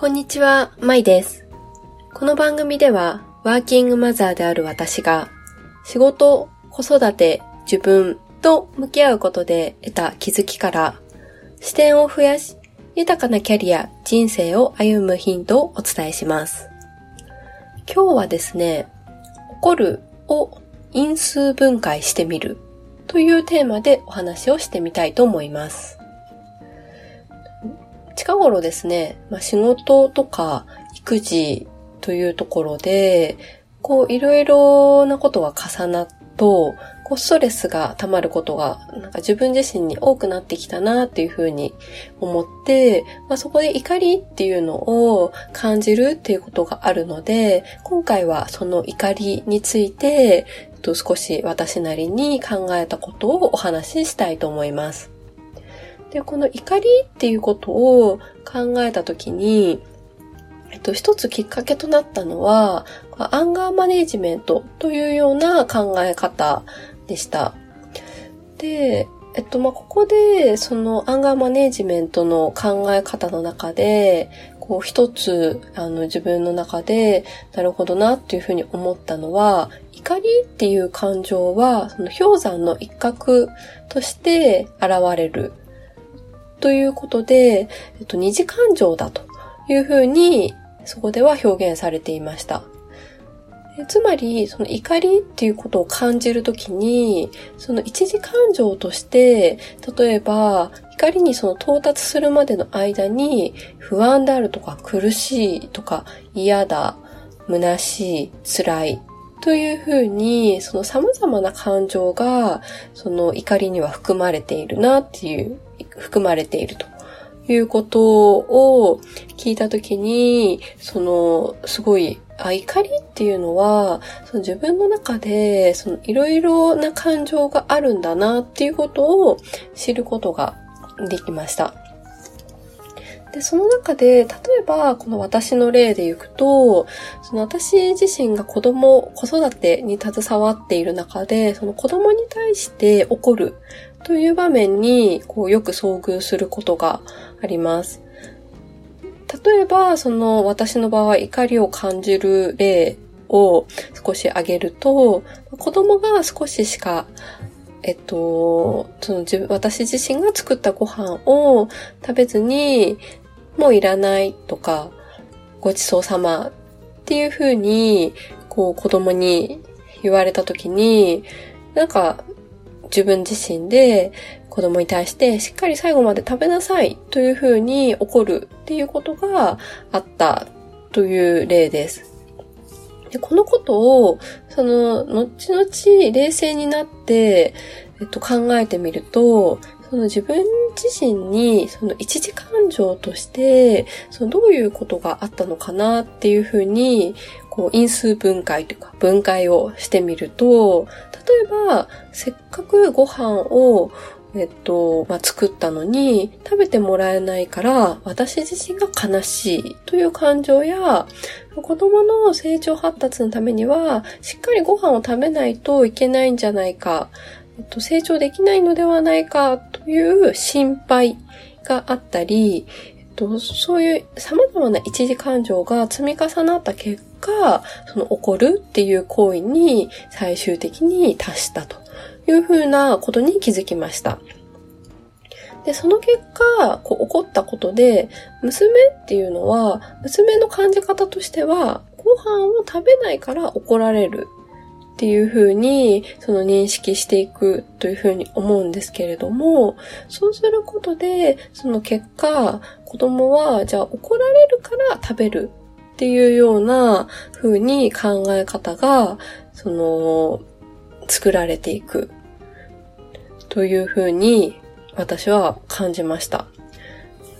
こんにちは、まいです。この番組では、ワーキングマザーである私が、仕事、子育て、自分と向き合うことで得た気づきから、視点を増やし、豊かなキャリア、人生を歩むヒントをお伝えします。今日はですね、怒るを因数分解してみるというテーマでお話をしてみたいと思います。近頃ですね、まあ、仕事とか育児というところで、こういろいろなことが重なっと、こうストレスが溜まることが、なんか自分自身に多くなってきたなっていうふうに思って、まあ、そこで怒りっていうのを感じるっていうことがあるので、今回はその怒りについて、少し私なりに考えたことをお話ししたいと思います。で、この怒りっていうことを考えたときに、えっと、一つきっかけとなったのは、アンガーマネジメントというような考え方でした。で、えっと、まあ、ここで、そのアンガーマネジメントの考え方の中で、こう一つ、あの、自分の中で、なるほどなっていうふうに思ったのは、怒りっていう感情は、その氷山の一角として現れるということで、えっと、二次感情だというふうに、そこでは表現されていました。つまり、その怒りっていうことを感じるときに、その一時感情として、例えば、怒りにその到達するまでの間に、不安であるとか苦しいとか嫌だ、虚しい、辛いというふうに、その様々な感情が、その怒りには含まれているなっていう含まれているということを聞いたときに、その、すごい、あ、怒りっていうのは、その自分の中で、そのいろいろな感情があるんだなっていうことを知ることができました。で、その中で、例えば、この私の例でいくと、その私自身が子供、子育てに携わっている中で、その子供に対して起こるという場面に、こう、よく遭遇することがあります。例えば、その、私の場合、怒りを感じる例を少し挙げると、子供が少ししかえっと、その自分、私自身が作ったご飯を食べずに、もういらないとか、ごちそうさまっていう風に、こう子供に言われた時に、なんか自分自身で子供に対してしっかり最後まで食べなさいという風に怒るっていうことがあったという例です。でこのことを、その、後々冷静になって、えっと、考えてみると、その自分自身に、その一時感情として、そのどういうことがあったのかなっていうふうに、こう因数分解というか分解をしてみると、例えば、せっかくご飯をえっと、まあ、作ったのに食べてもらえないから私自身が悲しいという感情や子供の成長発達のためにはしっかりご飯を食べないといけないんじゃないかえっと、成長できないのではないかという心配があったり、えっと、そういう様々な一時感情が積み重なった結果、その起こるっていう行為に最終的に達したというふうなことに気づきました。で、その結果、こう起こったことで、娘っていうのは、娘の感じ方としては、ご飯を食べないから怒られるっていうふうに、その認識していくというふうに思うんですけれども、そうすることで、その結果、子供は、じゃあ怒られるから食べるっていうような風に考え方が、その、作られていくという風に私は感じました。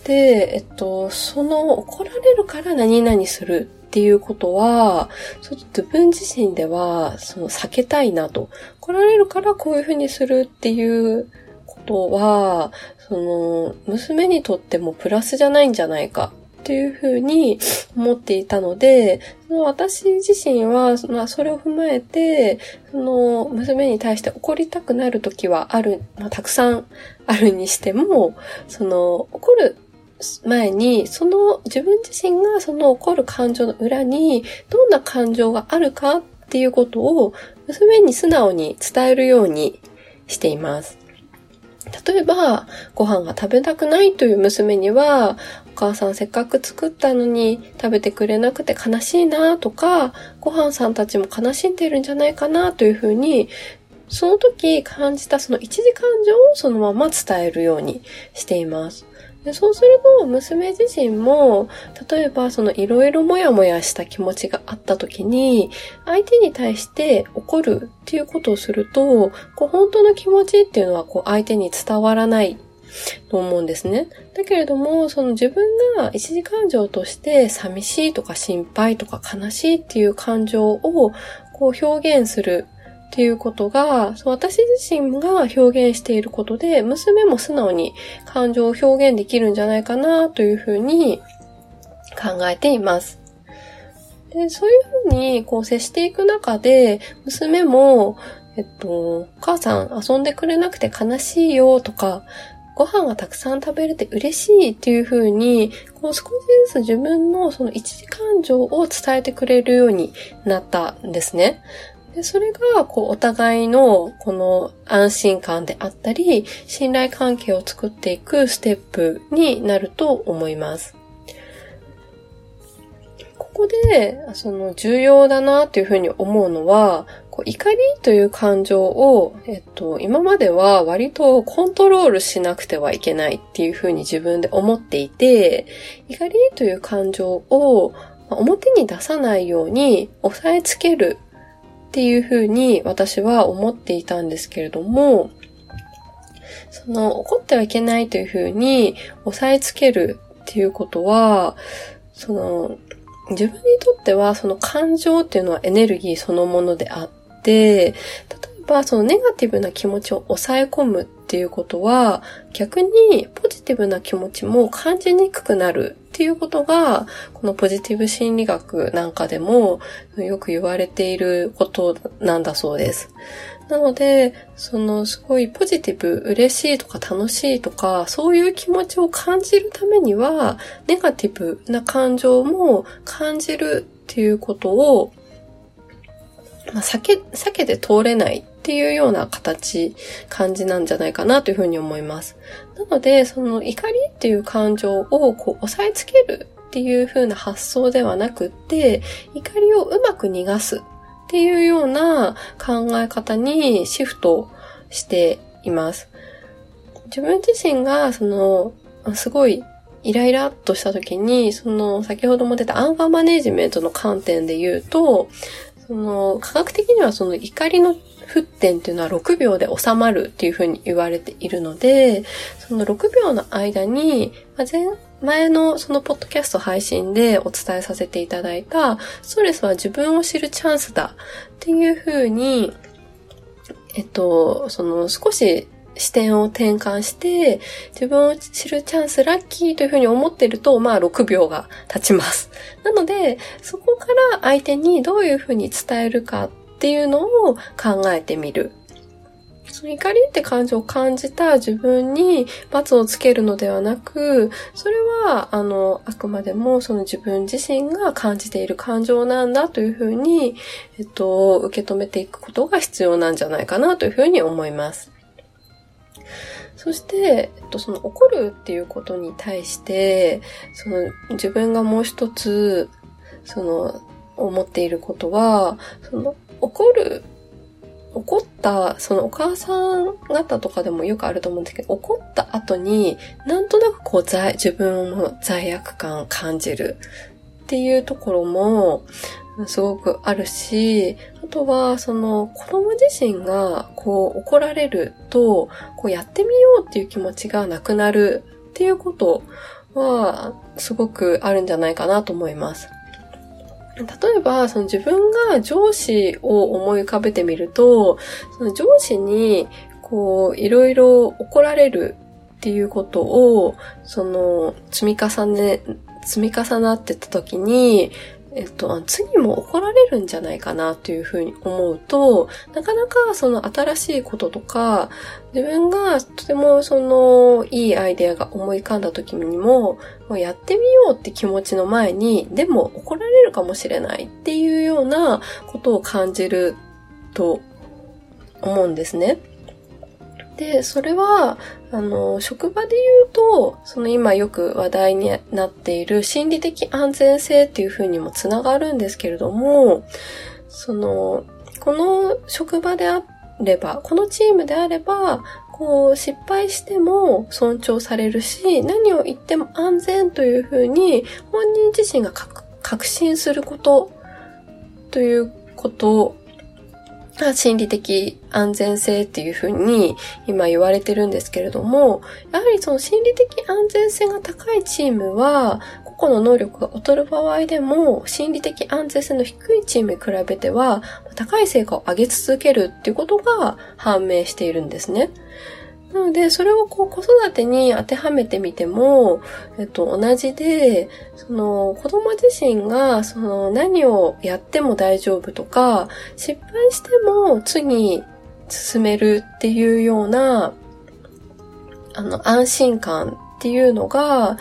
で、えっと、その怒られるから何々するっていうことは、ちょっと自分自身では、その避けたいなと。来られるからこういうふうにするっていうことは、その、娘にとってもプラスじゃないんじゃないかっていうふうに思っていたので、その私自身は、まあ、それを踏まえて、その娘に対して怒りたくなる時はある、まあ、たくさんあるにしても、その怒る前に、その自分自身がその起こる感情の裏にどんな感情があるかっていうことを娘に素直に伝えるようにしています。例えば、ご飯が食べたくないという娘には、お母さんせっかく作ったのに食べてくれなくて悲しいなとか、ご飯さんたちも悲しんでるんじゃないかなというふうに、その時感じたその一時感情をそのまま伝えるようにしています。でそうすると、娘自身も、例えばそのいろいろもやもやした気持ちがあった時に、相手に対して怒るっていうことをすると、こう本当の気持ちっていうのはこう相手に伝わらないと思うんですね。だけれども、その自分が一時感情として寂しいとか心配とか悲しいっていう感情をこう表現するっていうことが、私自身が表現していることで、娘も素直に感情を表現できるんじゃないかなというふうに考えています。で、そういうふうにこう接していく中で、娘も、えっと、お母さん遊んでくれなくて悲しいよとか、ご飯がたくさん食べれて嬉しいっていう風に、こう少しずつ自分のその一時感情を伝えてくれるようになったんですね。で、それが、こう、お互いの、この安心感であったり、信頼関係を作っていくステップになると思います。ここで、その、重要だなっていうふうに思うのは、こう怒りという感情を、えっと、今までは割とコントロールしなくてはいけないっていうふうに自分で思っていて、怒りという感情を表に出さないように押さえつけるっていうふうに私は思っていたんですけれども、その怒ってはいけないというふうに押さえつけるっていうことは、その自分にとってはその感情っていうのはエネルギーそのものであって、例えばそのネガティブな気持ちを抑え込むっていうことは逆にポジティブな気持ちも感じにくくなるっていうことが、このポジティブ心理学なんかでもよく言われていることなんだそうです。なので、そのすごいポジティブ、嬉しいとか楽しいとか、そういう気持ちを感じるためには、ネガティブな感情も感じるっていうことを、まあ、避け、避けて通れないっていうような形、感じなんじゃないかなというふうに思います。なので、その怒りっていう感情をこう抑えつけるっていう風な発想ではなくって、怒りをうまく逃がすっていうような考え方にシフトしています。自分自身が、その、すごいイライラっとした時に、その、先ほども出たアンガーマネジメントの観点で言うと、その、科学的にはその怒りの沸点っていうのは6秒で収まるっていうふうに言われているので、その6秒の間に、まあ、前、前のそのポッドキャスト配信でお伝えさせていただいた、ストレスは自分を知るチャンスだっていうふうに、えっと、その少し視点を転換して、自分を知るチャンスラッキーというふうに思ってると、まあ6秒が経ちます。なので、そこから相手にどういうふうに伝えるかっていうのを考えてみる。その怒りって感情を感じた自分に罰をつけるのではなく、それは、あの、あくまでもその自分自身が感じている感情なんだというふうに、えっと、受け止めていくことが必要なんじゃないかなというふうに思います。そして、その怒るっていうことに対して、その自分がもう一つ、その、思っていることは、その怒る、怒った、そのお母さん方とかでもよくあると思うんですけど、怒った後に、なんとなくこう罪、自分の罪悪感を感じる。っていうところも、すごくあるし、あとは、その、子供自身が、こう、怒られると、こう、やってみようっていう気持ちがなくなるっていうことは、すごくあるんじゃないかなと思います。例えば、その自分が上司を思い浮かべてみると、その上司に、こう、いろいろ怒られるっていうことを、その、積み重ね、積み重なってた時に、えっと、次も怒られるんじゃないかなというふうに思うと、なかなかその新しいこととか、自分がとてもそのいいアイデアが思い浮かんだ時にも、もうやってみようって気持ちの前に、でも怒られるかもしれないっていうようなことを感じると思うんですね。で、それは、あの、職場で言うと、その今よく話題になっている心理的安全性っていうふうにもつながるんですけれども、その、この職場であれば、このチームであれば、こう、失敗しても尊重されるし、何を言っても安全というふうに、本人自身が確信することということ心理的安全性っていうふうに今言われてるんですけれども、やはりその心理的安全性が高いチームは、個々の能力が劣る場合でも、心理的安全性の低いチームに比べては、高い成果を上げ続けるっていうことが判明しているんですね。なので、それをこう子育てに当てはめてみても、えっと、同じで、その子供自身が、その何をやっても大丈夫とか、失敗しても次進めるっていうような、あの、安心感っていうのが、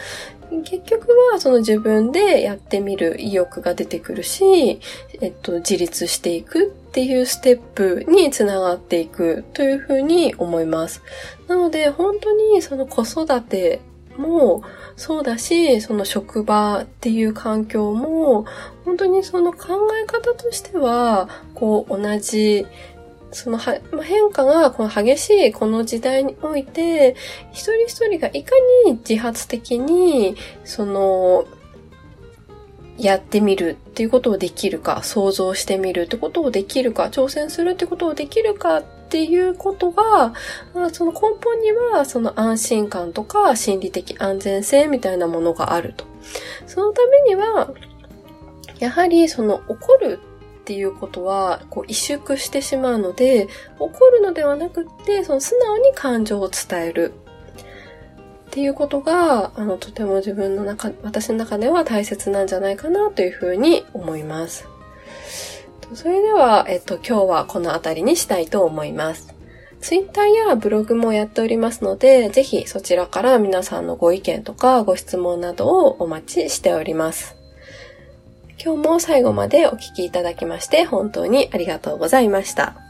結局はその自分でやってみる意欲が出てくるし、えっと、自立していくっていうステップにつながっていくというふうに思います。なので本当にその子育てもそうだし、その職場っていう環境も、本当にその考え方としては、こう同じそのは、まあ変化がこの激しいこの時代において、一人一人がいかに自発的に、その、やってみるっていうことをできるか、想像してみるってことをできるか、挑戦するってことをできるかっていうことが、その根本にはその安心感とか心理的安全性みたいなものがあると。そのためには、やはりその怒るっていうことは、こう、萎縮してしまうので、怒るのではなくって、その素直に感情を伝える。っていうことが、あの、とても自分の中、私の中では大切なんじゃないかなというふうに思います。それでは、えっと、今日はこの辺りにしたいと思います。ツイッターやブログもやっておりますので、ぜひそちらから皆さんのご意見とかご質問などをお待ちしております。今日も最後までお聴きいただきまして本当にありがとうございました。